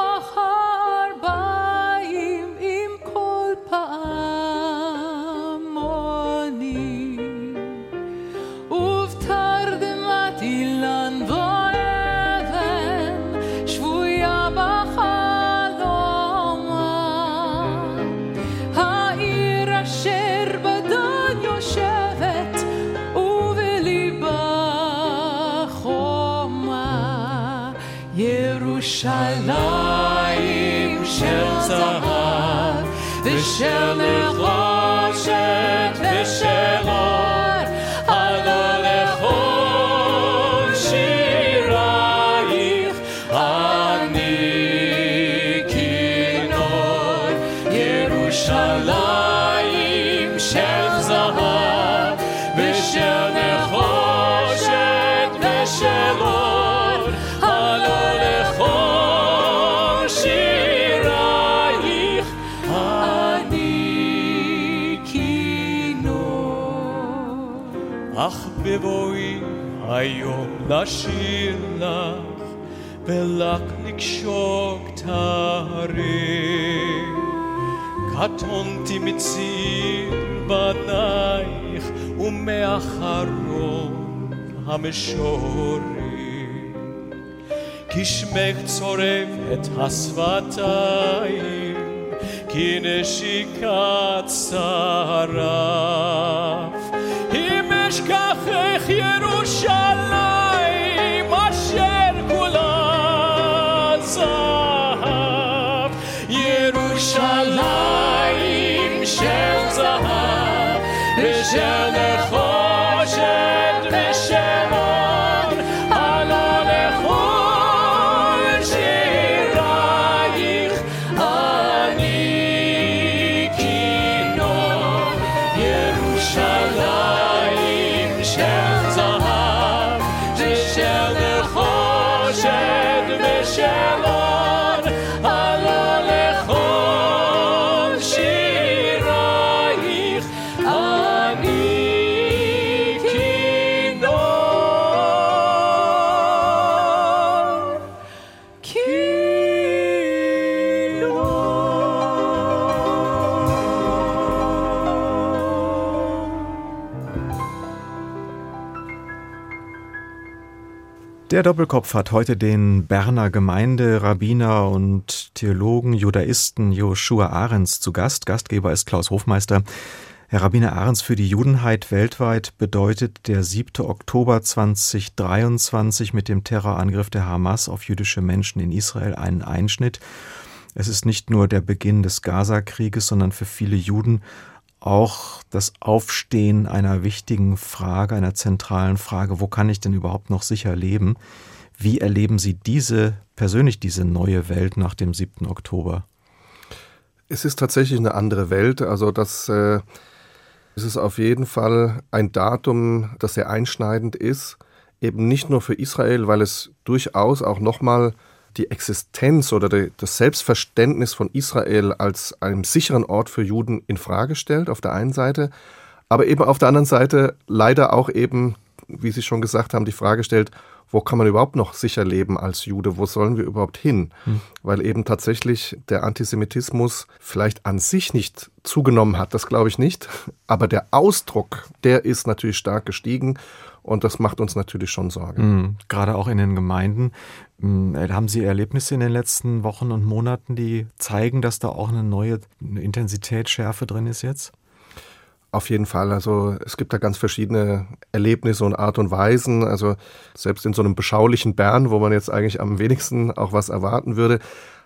Yerushalayim shel zahav לשיר לך ולך לקשור כתרים קטונתי מציר בנייך ומאחרון המשורים כי שמך צורב את השפתיים כי נשיקת שרף אם אשכחך Der Doppelkopf hat heute den Berner Gemeinderabbiner und Theologen, Judaisten Joshua Ahrens zu Gast. Gastgeber ist Klaus Hofmeister. Herr Rabbiner Ahrens, für die Judenheit weltweit bedeutet der 7. Oktober 2023 mit dem Terrorangriff der Hamas auf jüdische Menschen in Israel einen Einschnitt. Es ist nicht nur der Beginn des Gaza-Krieges, sondern für viele Juden auch das Aufstehen einer wichtigen Frage, einer zentralen Frage, wo kann ich denn überhaupt noch sicher leben? Wie erleben Sie diese persönlich diese neue Welt nach dem 7. Oktober? Es ist tatsächlich eine andere Welt. Also das äh, es ist auf jeden Fall ein Datum, das sehr einschneidend ist. Eben nicht nur für Israel, weil es durchaus auch nochmal die Existenz oder die, das Selbstverständnis von Israel als einem sicheren Ort für Juden in Frage stellt, auf der einen Seite, aber eben auf der anderen Seite leider auch eben, wie Sie schon gesagt haben, die Frage stellt, wo kann man überhaupt noch sicher leben als Jude? Wo sollen wir überhaupt hin? Hm. Weil eben tatsächlich der Antisemitismus vielleicht an sich nicht zugenommen hat, das glaube ich nicht, aber der Ausdruck, der ist natürlich stark gestiegen und das macht uns natürlich schon Sorge. Mhm, gerade auch in den Gemeinden. Hm, haben Sie Erlebnisse in den letzten Wochen und Monaten, die zeigen, dass da auch eine neue Intensität, Schärfe drin ist jetzt? Auf jeden Fall. Also es gibt da ganz verschiedene Erlebnisse und Art und Weisen. Also selbst in so einem beschaulichen Bern, wo man jetzt eigentlich am wenigsten auch was erwarten würde,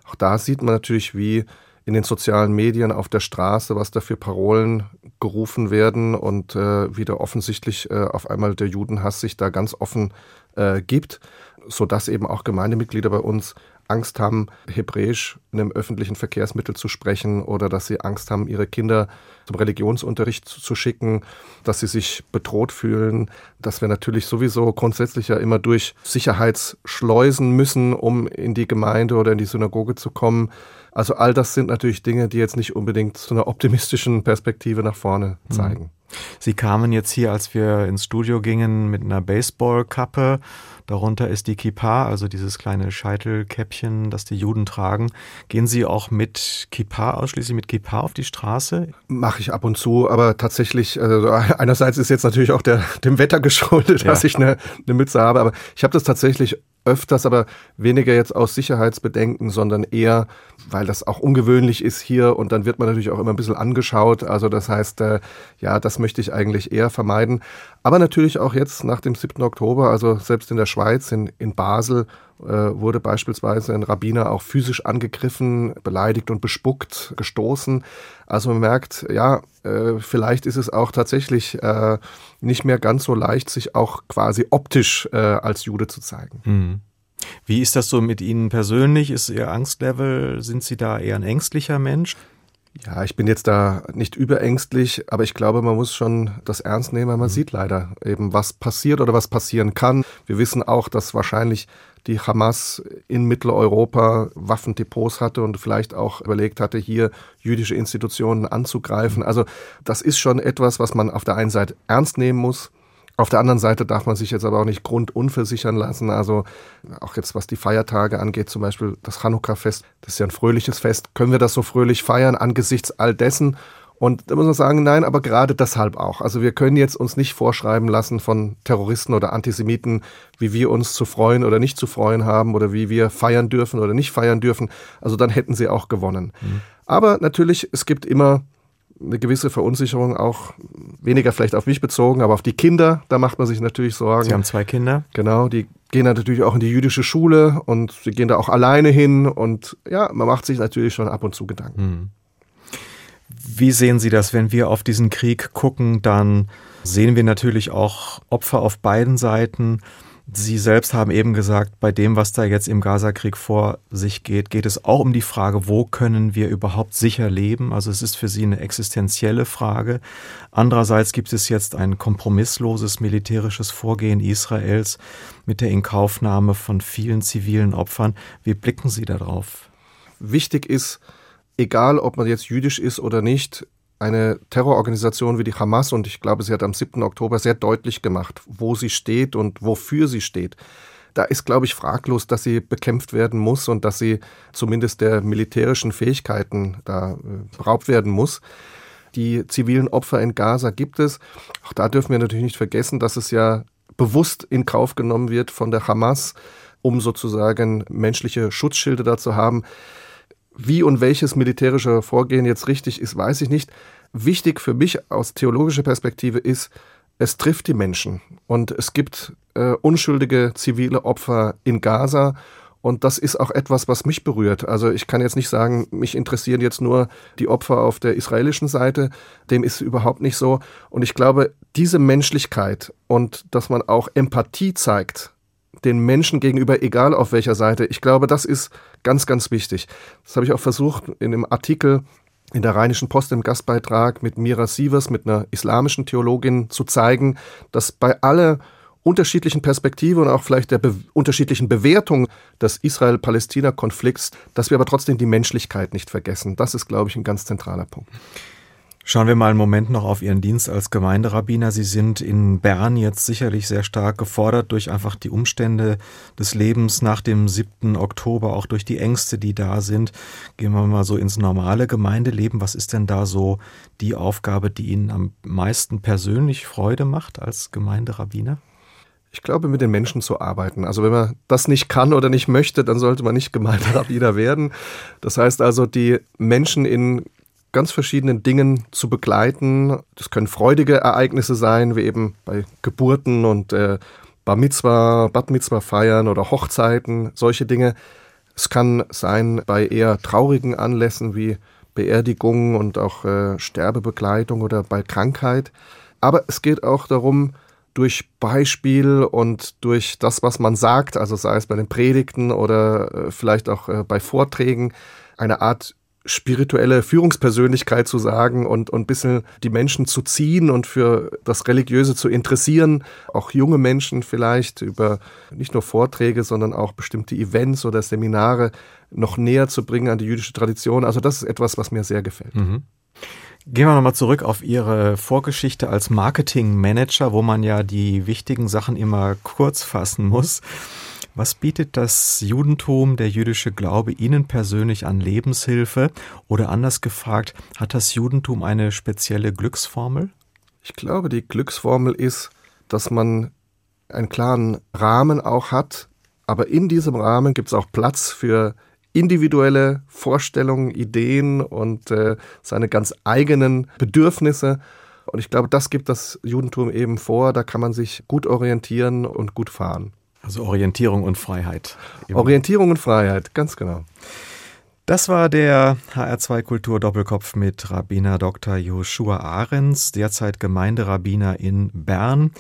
auch da sieht man natürlich, wie in den sozialen Medien, auf der Straße, was da für Parolen gerufen werden und äh, wie da offensichtlich äh, auf einmal der Judenhass sich da ganz offen äh, gibt, sodass eben auch Gemeindemitglieder bei uns Angst haben, Hebräisch in einem öffentlichen Verkehrsmittel zu sprechen oder dass sie Angst haben, ihre Kinder zum Religionsunterricht zu schicken, dass sie sich bedroht fühlen, dass wir natürlich sowieso grundsätzlich ja immer durch Sicherheitsschleusen müssen, um in die Gemeinde oder in die Synagoge zu kommen. Also all das sind natürlich Dinge, die jetzt nicht unbedingt zu einer optimistischen Perspektive nach vorne mhm. zeigen. Sie kamen jetzt hier, als wir ins Studio gingen, mit einer Baseballkappe. Darunter ist die Kippa, also dieses kleine Scheitelkäppchen, das die Juden tragen. Gehen Sie auch mit Kippa, ausschließlich mit Kippa auf die Straße? Mache ich ab und zu, aber tatsächlich, also einerseits ist jetzt natürlich auch der, dem Wetter geschuldet, ja. dass ich eine, eine Mütze habe, aber ich habe das tatsächlich öfters, aber weniger jetzt aus Sicherheitsbedenken, sondern eher, weil das auch ungewöhnlich ist hier und dann wird man natürlich auch immer ein bisschen angeschaut. Also das heißt, äh, ja, das möchte ich eigentlich eher vermeiden. Aber natürlich auch jetzt nach dem 7. Oktober, also selbst in der Schweiz, in, in Basel, äh, wurde beispielsweise ein Rabbiner auch physisch angegriffen, beleidigt und bespuckt, gestoßen. Also man merkt, ja, äh, vielleicht ist es auch tatsächlich äh, nicht mehr ganz so leicht, sich auch quasi optisch als Jude zu zeigen. Mhm. Wie ist das so mit Ihnen persönlich? Ist Ihr Angstlevel, sind Sie da eher ein ängstlicher Mensch? Ja, ich bin jetzt da nicht überängstlich, aber ich glaube, man muss schon das ernst nehmen, weil man mhm. sieht leider eben, was passiert oder was passieren kann. Wir wissen auch, dass wahrscheinlich die Hamas in Mitteleuropa Waffendepots hatte und vielleicht auch überlegt hatte, hier jüdische Institutionen anzugreifen. Also das ist schon etwas, was man auf der einen Seite ernst nehmen muss. Auf der anderen Seite darf man sich jetzt aber auch nicht grundunversichern lassen. Also auch jetzt was die Feiertage angeht, zum Beispiel das Chanukka-Fest, das ist ja ein fröhliches Fest. Können wir das so fröhlich feiern angesichts all dessen? Und da muss man sagen, nein, aber gerade deshalb auch. Also wir können jetzt uns nicht vorschreiben lassen von Terroristen oder Antisemiten, wie wir uns zu freuen oder nicht zu freuen haben oder wie wir feiern dürfen oder nicht feiern dürfen. Also dann hätten sie auch gewonnen. Mhm. Aber natürlich, es gibt immer eine gewisse Verunsicherung, auch weniger vielleicht auf mich bezogen, aber auf die Kinder, da macht man sich natürlich Sorgen. Sie haben zwei Kinder? Genau, die gehen natürlich auch in die jüdische Schule und sie gehen da auch alleine hin und ja, man macht sich natürlich schon ab und zu Gedanken. Mhm. Wie sehen Sie das, wenn wir auf diesen Krieg gucken? Dann sehen wir natürlich auch Opfer auf beiden Seiten. Sie selbst haben eben gesagt, bei dem, was da jetzt im Gazakrieg vor sich geht, geht es auch um die Frage, wo können wir überhaupt sicher leben? Also es ist für Sie eine existenzielle Frage. Andererseits gibt es jetzt ein kompromissloses militärisches Vorgehen Israels mit der Inkaufnahme von vielen zivilen Opfern. Wie blicken Sie darauf? Wichtig ist, egal ob man jetzt jüdisch ist oder nicht, eine Terrororganisation wie die Hamas, und ich glaube, sie hat am 7. Oktober sehr deutlich gemacht, wo sie steht und wofür sie steht. Da ist, glaube ich, fraglos, dass sie bekämpft werden muss und dass sie zumindest der militärischen Fähigkeiten da äh, beraubt werden muss. Die zivilen Opfer in Gaza gibt es. Auch da dürfen wir natürlich nicht vergessen, dass es ja bewusst in Kauf genommen wird von der Hamas, um sozusagen menschliche Schutzschilde da zu haben. Wie und welches militärische Vorgehen jetzt richtig ist, weiß ich nicht. Wichtig für mich aus theologischer Perspektive ist, es trifft die Menschen und es gibt äh, unschuldige zivile Opfer in Gaza und das ist auch etwas, was mich berührt. Also ich kann jetzt nicht sagen, mich interessieren jetzt nur die Opfer auf der israelischen Seite. Dem ist überhaupt nicht so. Und ich glaube, diese Menschlichkeit und dass man auch Empathie zeigt, den Menschen gegenüber, egal auf welcher Seite, ich glaube, das ist ganz, ganz wichtig. Das habe ich auch versucht in dem Artikel in der Rheinischen Post im Gastbeitrag mit Mira Sievers, mit einer islamischen Theologin zu zeigen, dass bei aller unterschiedlichen Perspektive und auch vielleicht der be unterschiedlichen Bewertung des Israel-Palästina-Konflikts, dass wir aber trotzdem die Menschlichkeit nicht vergessen. Das ist, glaube ich, ein ganz zentraler Punkt. Schauen wir mal einen Moment noch auf Ihren Dienst als Gemeinderabbiner. Sie sind in Bern jetzt sicherlich sehr stark gefordert durch einfach die Umstände des Lebens nach dem 7. Oktober, auch durch die Ängste, die da sind. Gehen wir mal so ins normale Gemeindeleben. Was ist denn da so die Aufgabe, die Ihnen am meisten persönlich Freude macht als Gemeinderabbiner? Ich glaube, mit den Menschen zu arbeiten. Also wenn man das nicht kann oder nicht möchte, dann sollte man nicht Gemeinderabbiner werden. Das heißt also, die Menschen in ganz verschiedenen Dingen zu begleiten. Das können freudige Ereignisse sein, wie eben bei Geburten und äh, Bar Mitzvah, Bad Mitzvah feiern oder Hochzeiten, solche Dinge. Es kann sein bei eher traurigen Anlässen wie Beerdigungen und auch äh, Sterbebegleitung oder bei Krankheit. Aber es geht auch darum, durch Beispiel und durch das, was man sagt, also sei es bei den Predigten oder äh, vielleicht auch äh, bei Vorträgen, eine Art spirituelle Führungspersönlichkeit zu sagen und, und ein bisschen die Menschen zu ziehen und für das Religiöse zu interessieren. Auch junge Menschen vielleicht über nicht nur Vorträge, sondern auch bestimmte Events oder Seminare noch näher zu bringen an die jüdische Tradition. Also das ist etwas, was mir sehr gefällt. Mhm. Gehen wir nochmal zurück auf Ihre Vorgeschichte als Marketingmanager, wo man ja die wichtigen Sachen immer kurz fassen muss. Was bietet das Judentum, der jüdische Glaube Ihnen persönlich an Lebenshilfe? Oder anders gefragt, hat das Judentum eine spezielle Glücksformel? Ich glaube, die Glücksformel ist, dass man einen klaren Rahmen auch hat, aber in diesem Rahmen gibt es auch Platz für individuelle Vorstellungen, Ideen und äh, seine ganz eigenen Bedürfnisse. Und ich glaube, das gibt das Judentum eben vor. Da kann man sich gut orientieren und gut fahren. Also Orientierung und Freiheit. Orientierung und Freiheit, ganz genau. Das war der HR2 Kultur Doppelkopf mit Rabbiner Dr. Joshua Ahrens, derzeit Gemeinderabbiner in Bern.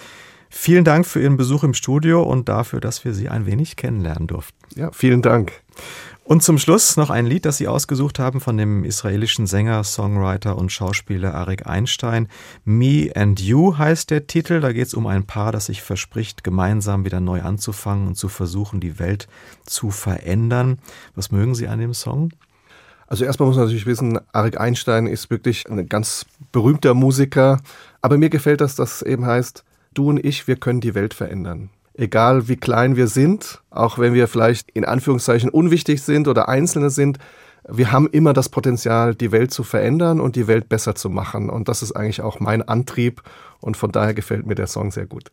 Vielen Dank für Ihren Besuch im Studio und dafür, dass wir Sie ein wenig kennenlernen durften. Ja, vielen Dank. Und zum Schluss noch ein Lied, das Sie ausgesucht haben von dem israelischen Sänger, Songwriter und Schauspieler Arik Einstein. Me and You heißt der Titel. Da geht es um ein Paar, das sich verspricht, gemeinsam wieder neu anzufangen und zu versuchen, die Welt zu verändern. Was mögen Sie an dem Song? Also erstmal muss man natürlich wissen, Arik Einstein ist wirklich ein ganz berühmter Musiker. Aber mir gefällt das, dass eben heißt, du und ich, wir können die Welt verändern egal wie klein wir sind, auch wenn wir vielleicht in Anführungszeichen unwichtig sind oder Einzelne sind, wir haben immer das Potenzial, die Welt zu verändern und die Welt besser zu machen. Und das ist eigentlich auch mein Antrieb und von daher gefällt mir der Song sehr gut.